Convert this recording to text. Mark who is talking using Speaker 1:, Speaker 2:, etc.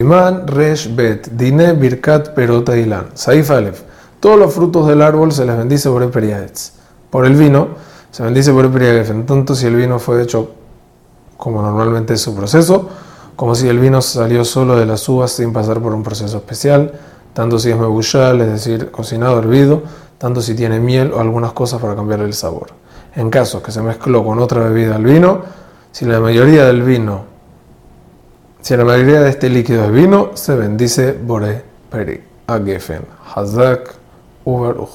Speaker 1: Iman Resh Bet, Dine Birkat Perota Ilan, Saif Alef. Todos los frutos del árbol se les bendice por Periaetz. Por el vino se bendice por Periaetz, en tanto si el vino fue hecho como normalmente es su proceso, como si el vino salió solo de las uvas sin pasar por un proceso especial, tanto si es mebushal, es decir, cocinado, hervido, tanto si tiene miel o algunas cosas para cambiar el sabor. En caso que se mezcló con otra bebida al vino, si la mayoría del vino si la mayoría de este líquido es vino, se bendice Bore Peri. Agefen. Hazak Uberuch.